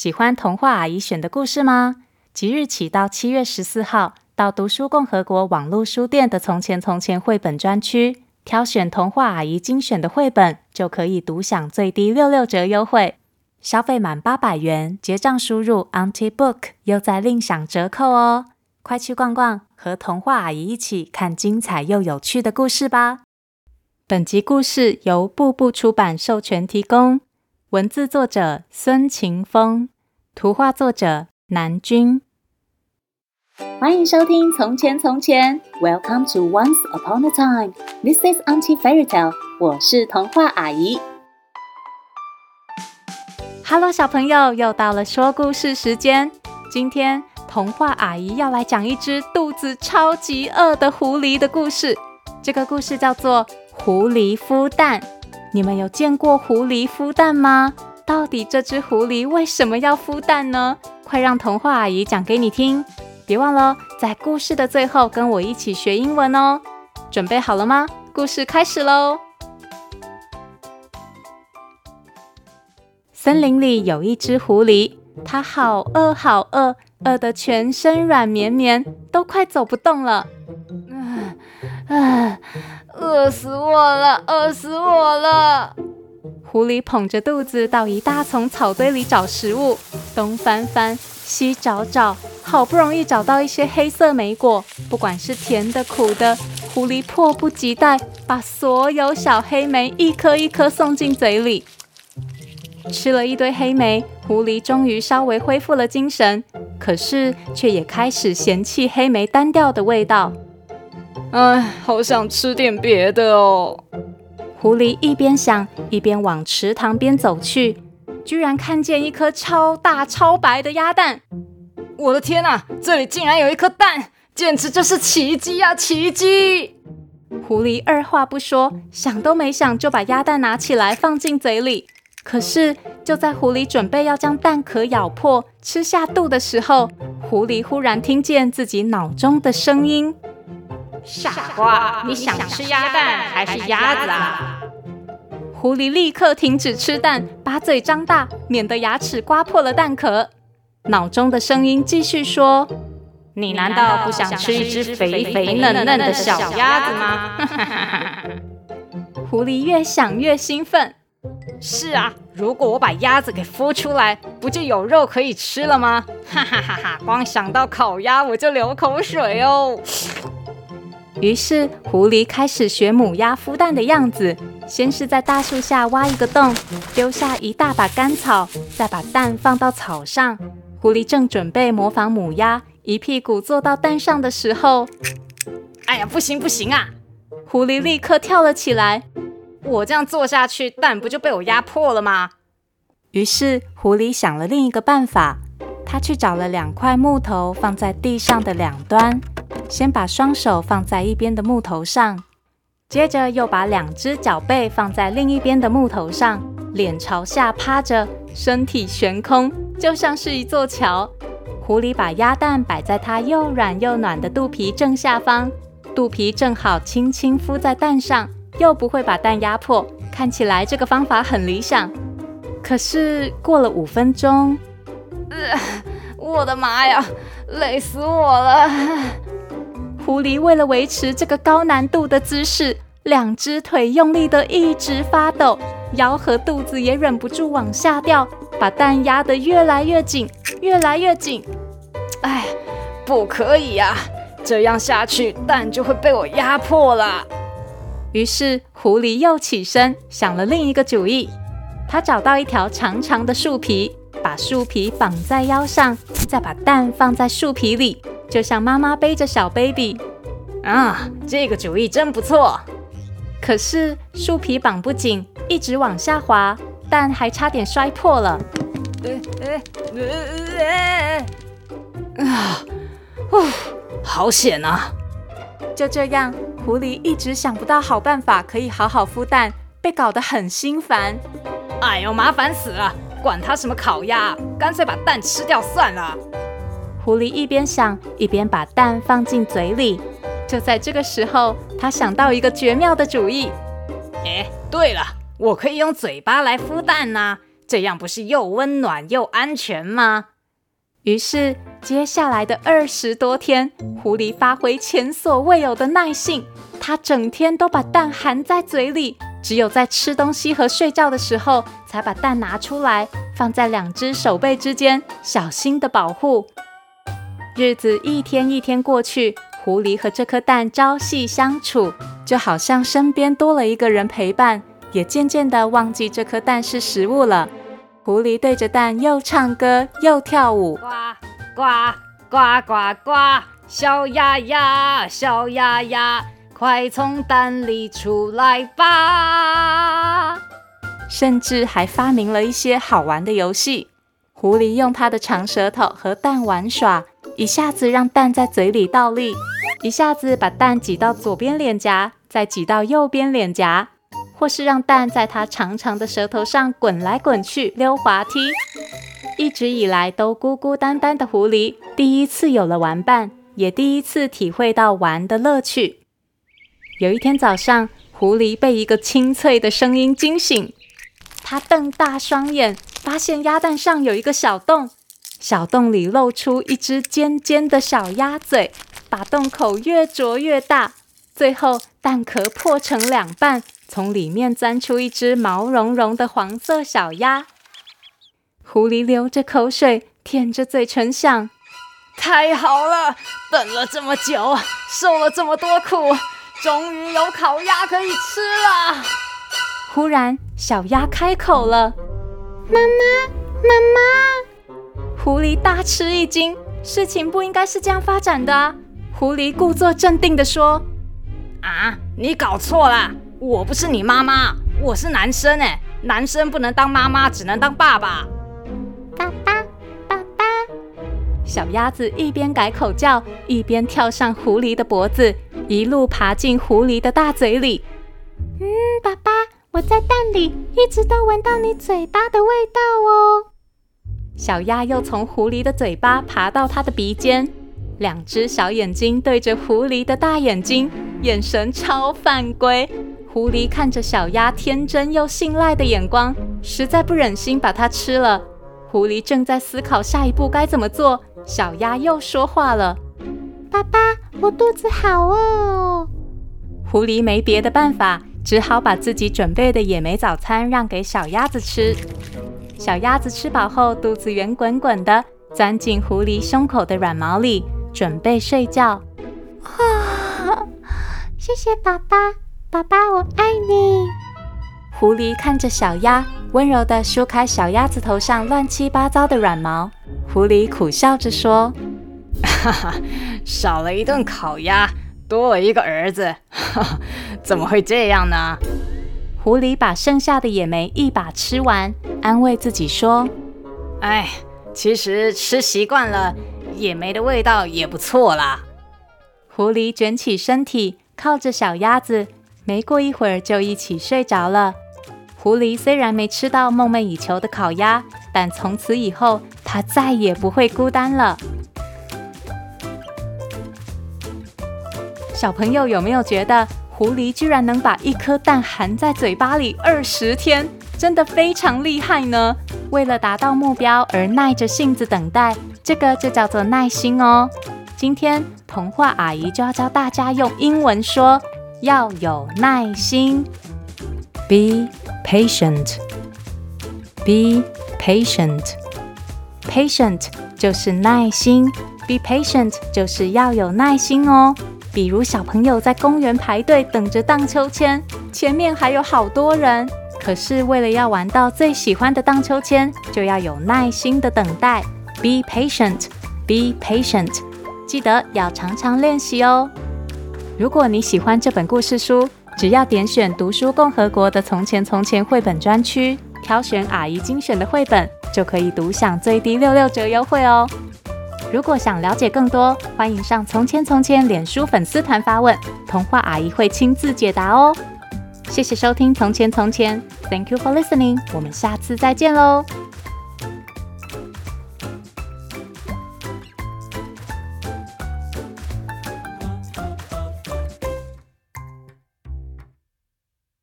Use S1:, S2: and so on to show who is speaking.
S1: 喜欢童话阿姨选的故事吗？即日起到七月十四号，到读书共和国网络书店的《从前从前》绘本专区，挑选童话阿姨精选的绘本，就可以独享最低六六折优惠。消费满八百元，结账输入 Auntie Book，又再另享折扣哦！快去逛逛，和童话阿姨一起看精彩又有趣的故事吧。本集故事由步步出版授权提供，文字作者孙晴峰，图画作者南君。欢迎收听《从前从前》，Welcome to Once Upon a Time，This is Auntie Fairy Tale，我是童话阿姨。Hello，小朋友，又到了说故事时间。今天童话阿姨要来讲一只肚子超级饿的狐狸的故事。这个故事叫做《狐狸孵蛋》。你们有见过狐狸孵蛋吗？到底这只狐狸为什么要孵蛋呢？快让童话阿姨讲给你听。别忘了，在故事的最后跟我一起学英文哦。准备好了吗？故事开始喽！森林里有一只狐狸，它好饿好饿，饿得全身软绵绵，都快走不动了。嗯，啊，饿死我了，饿死我了！狐狸捧着肚子到一大丛草堆里找食物，东翻翻，西找找，好不容易找到一些黑色莓果，不管是甜的苦的，狐狸迫不及待把所有小黑莓一颗一颗送进嘴里。吃了一堆黑莓，狐狸终于稍微恢复了精神，可是却也开始嫌弃黑莓单调的味道。哎，好想吃点别的哦！狐狸一边想，一边往池塘边走去，居然看见一颗超大超白的鸭蛋。我的天哪，这里竟然有一颗蛋，简直就是奇迹啊！奇迹！狐狸二话不说，想都没想就把鸭蛋拿起来放进嘴里。可是，就在狐狸准备要将蛋壳咬破吃下肚的时候，狐狸忽然听见自己脑中的声音：“傻瓜，你想吃鸭蛋还是鸭子啊？”狐狸立刻停止吃蛋，把嘴张大，免得牙齿刮破了蛋壳。脑中的声音继续说：“你难道不想吃一只肥肥嫩嫩的小鸭子吗？” 狐狸越想越兴奋。是啊，如果我把鸭子给孵出来，不就有肉可以吃了吗？哈哈哈哈！光想到烤鸭我就流口水哦。于是狐狸开始学母鸭孵蛋的样子，先是在大树下挖一个洞，丢下一大把干草，再把蛋放到草上。狐狸正准备模仿母鸭一屁股坐到蛋上的时候，哎呀，不行不行啊！狐狸立刻跳了起来。我这样坐下去，蛋不就被我压破了吗？于是狐狸想了另一个办法，他去找了两块木头，放在地上的两端，先把双手放在一边的木头上，接着又把两只脚背放在另一边的木头上，脸朝下趴着，身体悬空，就像是一座桥。狐狸把鸭蛋摆在它又软又暖的肚皮正下方，肚皮正好轻轻敷在蛋上。又不会把蛋压破，看起来这个方法很理想。可是过了五分钟，呃，我的妈呀，累死我了！狐狸为了维持这个高难度的姿势，两只腿用力的一直发抖，腰和肚子也忍不住往下掉，把蛋压得越来越紧，越来越紧。哎，不可以呀，这样下去蛋就会被我压破了。于是狐狸又起身想了另一个主意，他找到一条长长的树皮，把树皮绑在腰上，再把蛋放在树皮里，就像妈妈背着小 baby。啊，这个主意真不错。可是树皮绑不紧，一直往下滑，蛋还差点摔破了。啊，呼，好险啊！就这样。狐狸一直想不到好办法可以好好孵蛋，被搞得很心烦。哎呦，麻烦死了！管它什么烤鸭，干脆把蛋吃掉算了。狐狸一边想，一边把蛋放进嘴里。就在这个时候，他想到一个绝妙的主意。哎，对了，我可以用嘴巴来孵蛋呐，
S2: 这样不是又温暖又安全吗？
S1: 于是，接下来的二十多天，狐狸发挥前所未有的耐性，它整天都把蛋含在嘴里，只有在吃东西和睡觉的时候，才把蛋拿出来，放在两只手背之间，小心的保护。日子一天一天过去，狐狸和这颗蛋朝夕相处，就好像身边多了一个人陪伴，也渐渐的忘记这颗蛋是食物了。狐狸对着蛋又唱歌又跳舞，
S2: 呱呱呱呱呱，小鸭鸭，小鸭鸭，快从蛋里出来吧！
S1: 甚至还发明了一些好玩的游戏。狐狸用它的长舌头和蛋玩耍。一下子让蛋在嘴里倒立，一下子把蛋挤到左边脸颊，再挤到右边脸颊，或是让蛋在它长长的舌头上滚来滚去溜滑梯。一直以来都孤孤单单的狐狸，第一次有了玩伴，也第一次体会到玩的乐趣。有一天早上，狐狸被一个清脆的声音惊醒，它瞪大双眼，发现鸭蛋上有一个小洞。小洞里露出一只尖尖的小鸭嘴，把洞口越啄越大，最后蛋壳破成两半，从里面钻出一只毛茸茸的黄色小鸭。狐狸流着口水，舔着嘴唇想：
S2: 太好了，等了这么久，受了这么多苦，终于有烤鸭可以吃了。
S1: 忽然，小鸭开口了：“妈妈，妈妈。”狐狸大吃一惊，事情不应该是这样发展的啊。狐狸故作镇定地说：“
S2: 啊，你搞错了，我不是你妈妈，我是男生哎，男生不能当妈妈，只能当爸爸。”
S1: 爸爸，爸爸。小鸭子一边改口叫，一边跳上狐狸的脖子，一路爬进狐狸的大嘴里。嗯，爸爸，我在蛋里一直都闻到你嘴巴的味道哦。小鸭又从狐狸的嘴巴爬到它的鼻尖，两只小眼睛对着狐狸的大眼睛，眼神超犯规。狐狸看着小鸭天真又信赖的眼光，实在不忍心把它吃了。狐狸正在思考下一步该怎么做，小鸭又说话了：“爸爸，我肚子好饿哦。”狐狸没别的办法，只好把自己准备的野莓早餐让给小鸭子吃。小鸭子吃饱后，肚子圆滚滚的，钻进狐狸胸口的软毛里，准备睡觉。啊，谢谢爸爸，爸爸我爱你。狐狸看着小鸭，温柔地梳开小鸭子头上乱七八糟的软毛。狐狸苦笑着说：“
S2: 哈哈，少了一顿烤鸭，多了一个儿子，哈哈，怎么会这样呢？”
S1: 狐狸把剩下的野莓一把吃完，安慰自己说：“
S2: 哎，其实吃习惯了，野莓的味道也不错啦。”
S1: 狐狸卷起身体，靠着小鸭子，没过一会儿就一起睡着了。狐狸虽然没吃到梦寐以求的烤鸭，但从此以后，它再也不会孤单了。小朋友有没有觉得？狐狸居然能把一颗蛋含在嘴巴里二十天，真的非常厉害呢！为了达到目标而耐着性子等待，这个就叫做耐心哦。今天童话阿姨就要教大家用英文说要有耐心，Be patient. Be patient. Patient 就是耐心，Be patient 就是要有耐心哦。比如小朋友在公园排队等着荡秋千，前面还有好多人，可是为了要玩到最喜欢的荡秋千，就要有耐心的等待。Be patient, be patient，记得要常常练习哦。如果你喜欢这本故事书，只要点选读书共和国的《从前从前》绘本专区，挑选阿姨精选的绘本，就可以独享最低六六折优惠哦。如果想了解更多，欢迎上“从前从前”脸书粉丝团发问，童话阿姨会亲自解答哦。谢谢收听《从前从前》，Thank you for listening，我们下次再见喽。